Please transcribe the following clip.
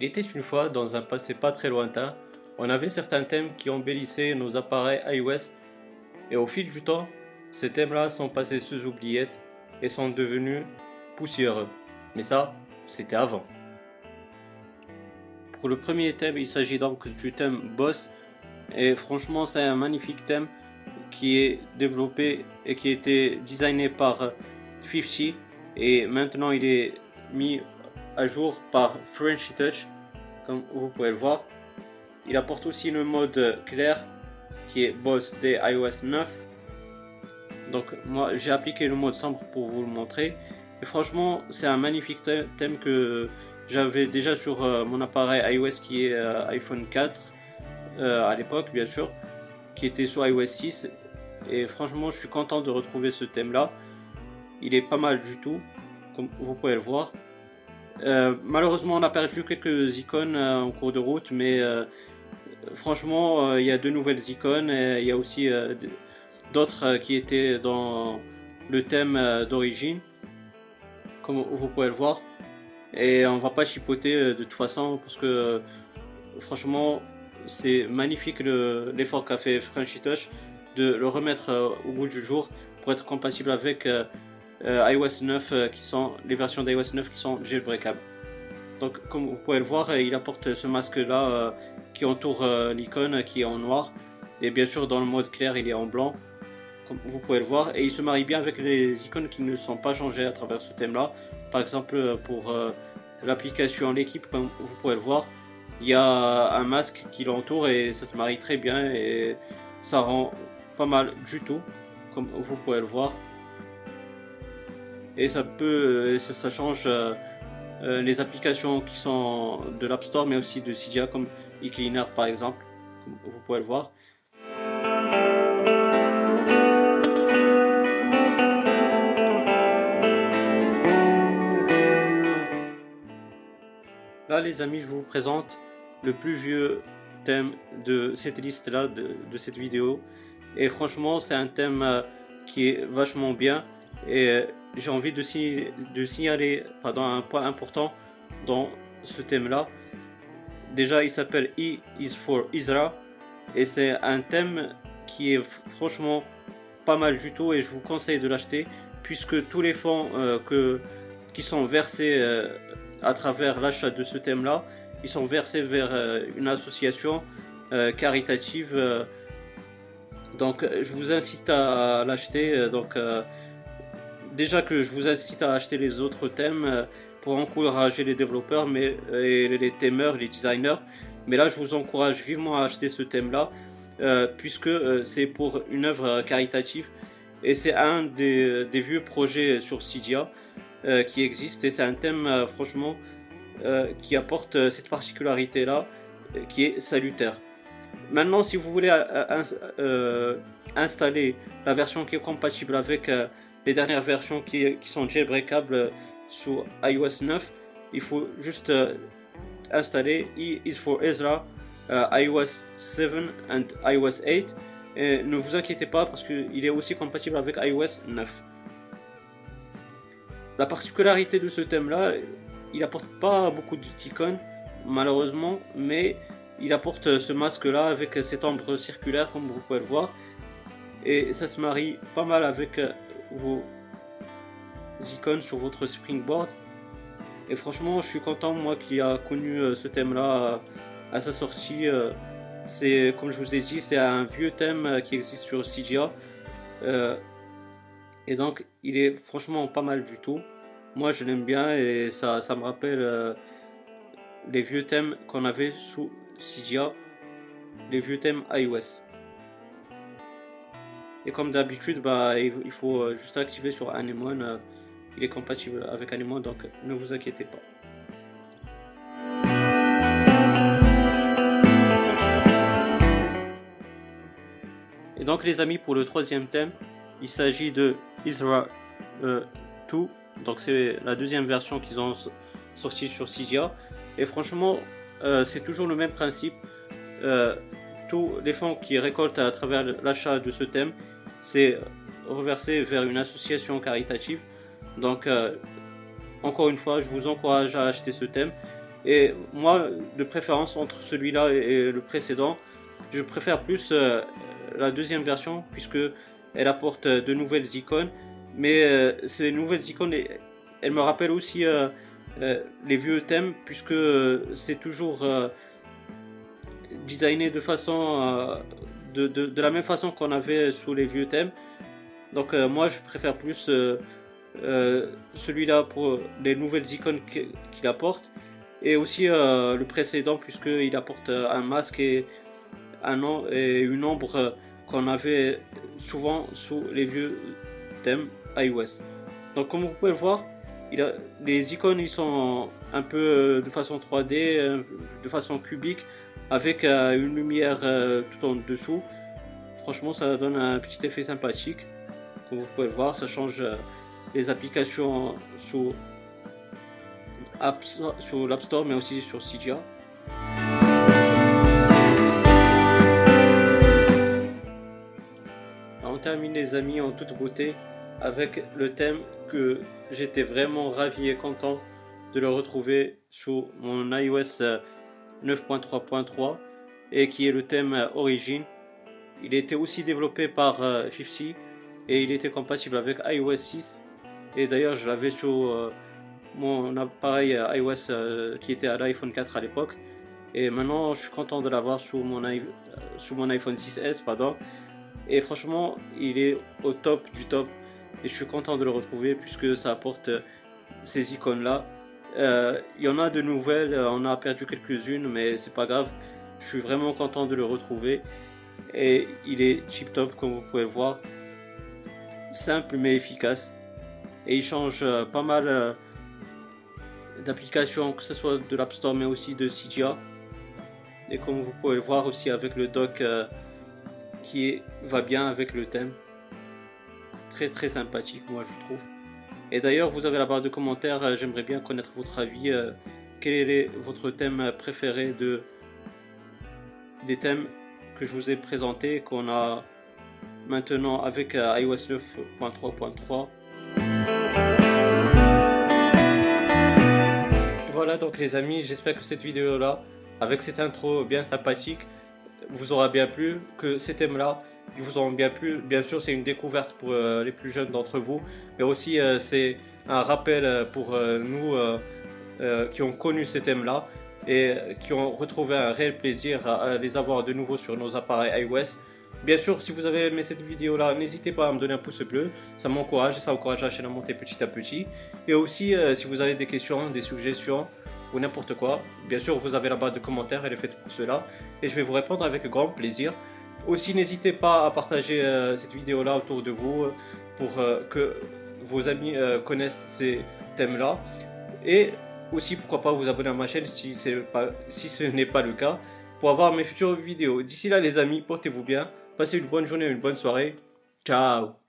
Il était une fois, dans un passé pas très lointain, on avait certains thèmes qui embellissaient nos appareils iOS, et au fil du temps, ces thèmes-là sont passés sous oubliettes et sont devenus poussiéreux. Mais ça, c'était avant. Pour le premier thème, il s'agit donc du thème Boss, et franchement, c'est un magnifique thème qui est développé et qui a été designé par 50 et maintenant il est mis à jour par Frenchy Touch comme vous pouvez le voir. Il apporte aussi le mode clair qui est Boss des iOS 9. Donc moi j'ai appliqué le mode sombre pour vous le montrer. Et franchement c'est un magnifique thème que j'avais déjà sur euh, mon appareil iOS qui est euh, iPhone 4 euh, à l'époque bien sûr qui était sur iOS 6 et franchement je suis content de retrouver ce thème là il est pas mal du tout comme vous pouvez le voir euh, malheureusement on a perdu quelques icônes euh, en cours de route mais euh, franchement il y a de nouvelles icônes et il y a aussi d'autres qui étaient dans le thème d'origine comme vous pouvez le voir. Et on va pas chipoter de toute façon parce que franchement c'est magnifique l'effort qu'a fait Frenchy de le remettre au bout du jour pour être compatible avec iOS 9 qui sont les versions d'iOS 9 qui sont jailbreakables. Donc comme vous pouvez le voir, il apporte ce masque là qui entoure l'icône qui est en noir et bien sûr dans le mode clair il est en blanc comme vous pouvez le voir et il se marie bien avec les icônes qui ne sont pas changées à travers ce thème là. Par exemple pour l'application l'équipe comme vous pouvez le voir il y a un masque qui l'entoure et ça se marie très bien et ça rend pas mal du tout comme vous pouvez le voir et ça peut ça, change euh, euh, les applications qui sont de l'App Store mais aussi de Cydia comme eCleaner par exemple comme vous pouvez le voir. Là les amis je vous présente le plus vieux thème de cette liste là de, cette vidéo. Et franchement c'est un thème euh, qui est vachement bien. Et euh, j'ai envie de, de signaler pardon, un point important dans ce thème là déjà il s'appelle E is for Isra et c'est un thème qui est franchement pas mal du tout et je vous conseille de l'acheter puisque tous les fonds euh, que, qui sont versés à travers l'achat de ce thème là ils sont versés vers euh, une association euh, caritative. Euh. donc je vous incite à l'acheter. donc déjà que je vous incite à acheter les autres thèmes pour encourager les développeurs mais, et les thèmeurs, les designers. Mais là, je vous encourage vivement à acheter ce thème-là, puisque c'est pour une œuvre caritative et c'est un des, vieux projets sur Cydia qui existe et c'est un thème franchement euh, qui apporte euh, cette particularité-là euh, qui est salutaire. Maintenant, si vous voulez installer la version qui est compatible avec les dernières versions qui, sont jailbreakables sous iOS 9, il faut juste installer E is for Ezra iOS 7 and iOS 8 et ne vous inquiétez pas parce qu'il est aussi compatible avec iOS 9. La particularité de ce thème là, il apporte pas beaucoup d'icônes, malheureusement, mais il apporte ce masque là avec cette ombre circulaire comme vous pouvez le voir. Et ça se marie pas mal avec vos icônes sur votre springboard. Et franchement, je suis content, moi qui a connu euh, ce thème là à sa sortie. Euh, c'est comme je vous ai dit, c'est un vieux thème euh, qui existe sur CGA. Et donc, il est franchement pas mal du tout. Moi, je l'aime bien et ça, ça me rappelle euh, les vieux thèmes qu'on avait sous Cydia, les vieux thèmes iOS. Et comme d'habitude, bah, il faut euh, juste activer sur Anemone. Euh, il est compatible avec Anemone, donc ne vous inquiétez pas. Et donc les amis, pour le troisième thème, il s'agit de Isra 2 donc c'est la deuxième version qu'ils ont sorti sur Cydia. Et franchement, euh, c'est toujours le même principe. Euh, tous les fonds qui récoltent à travers l'achat de ce thème, c'est reversé vers une association caritative. Donc euh, encore une fois, je vous encourage à acheter ce thème. Et moi, de préférence entre celui-là et le précédent, je préfère plus la deuxième version puisque elle apporte de nouvelles icônes. Mais ces nouvelles icônes, elles me rappellent aussi les vieux thèmes puisque c'est toujours designé de façon de, de, la même façon qu'on avait sous les vieux thèmes. Donc moi je préfère plus celui-là pour les nouvelles icônes qu'il apporte et aussi euh, le précédent puisqu'il apporte euh, un masque et, un, une ombre euh, qu'on avait souvent sous les vieux thèmes iOS. Donc comme vous pouvez le voir, les icônes ils sont un peu de façon 3D, de façon cubique, avec une lumière tout en dessous. Franchement ça donne un petit effet sympathique. Comme vous pouvez le voir, ça change les applications sous sur l'App Store mais aussi sur Cydia. On termine les amis en toute beauté avec le thème que j'étais vraiment ravi et content de le retrouver sur mon iOS 9.3.3 et qui est le thème Origin. Il était aussi développé par 50 euh, et il était compatible avec iOS 6 et d'ailleurs je l'avais sur euh, mon appareil euh, iOS euh, qui était à l'iPhone 4 à l'époque. Et maintenant, je suis content de l'avoir sous mon, euh, sous mon iPhone 6S. Pardon. Et franchement, il est au top du top. Et je suis content de le retrouver puisque ça apporte ces icônes-là. Il y en a de nouvelles, on a perdu quelques-unes, mais c'est pas grave. Je suis vraiment content de le retrouver. Et il est tip top, comme vous pouvez le voir. Simple mais efficace. Et il change pas mal d'applications, que ce soit de l'App Store mais aussi de Cydia. Et comme vous pouvez le voir aussi avec le euh, qui va bien avec le thème. Très très sympathique moi je trouve. Et d'ailleurs vous avez la barre de commentaires, euh, j'aimerais bien connaître votre avis. Euh, quel est votre thème préféré de des thèmes que je vous ai présentés, qu'on a maintenant avec iOS 9.3.3 voilà donc les amis, j'espère que cette vidéo là, avec cette intro bien sympathique, vous aura bien plu, que ces thèmes là, ils vous auront bien plu. Bien sûr c'est une découverte pour euh, les plus jeunes d'entre vous, mais aussi euh, c'est un rappel euh, pour nous qui ont connu ces thèmes là et qui ont retrouvé un réel plaisir à, les avoir de nouveau sur nos appareils iOS. Bien sûr, si vous avez aimé cette vidéo là, n'hésitez pas à me donner un pouce bleu, ça m'encourage et ça encourage la chaîne à monter petit à petit. Et aussi, si vous avez des questions, des suggestions, ou n'importe quoi, bien sûr, vous avez la barre de commentaires, elle est faite pour cela, et je vais vous répondre avec grand plaisir. Aussi, n'hésitez pas à partager euh, cette vidéo-là autour de vous euh, pour euh, que vos amis connaissent ces thèmes-là. Et aussi, pourquoi pas vous abonner à ma chaîne si, pas, si ce n'est pas le cas, pour avoir mes futures vidéos. D'ici là, les amis, portez-vous bien, passez une bonne journée, une bonne soirée. Ciao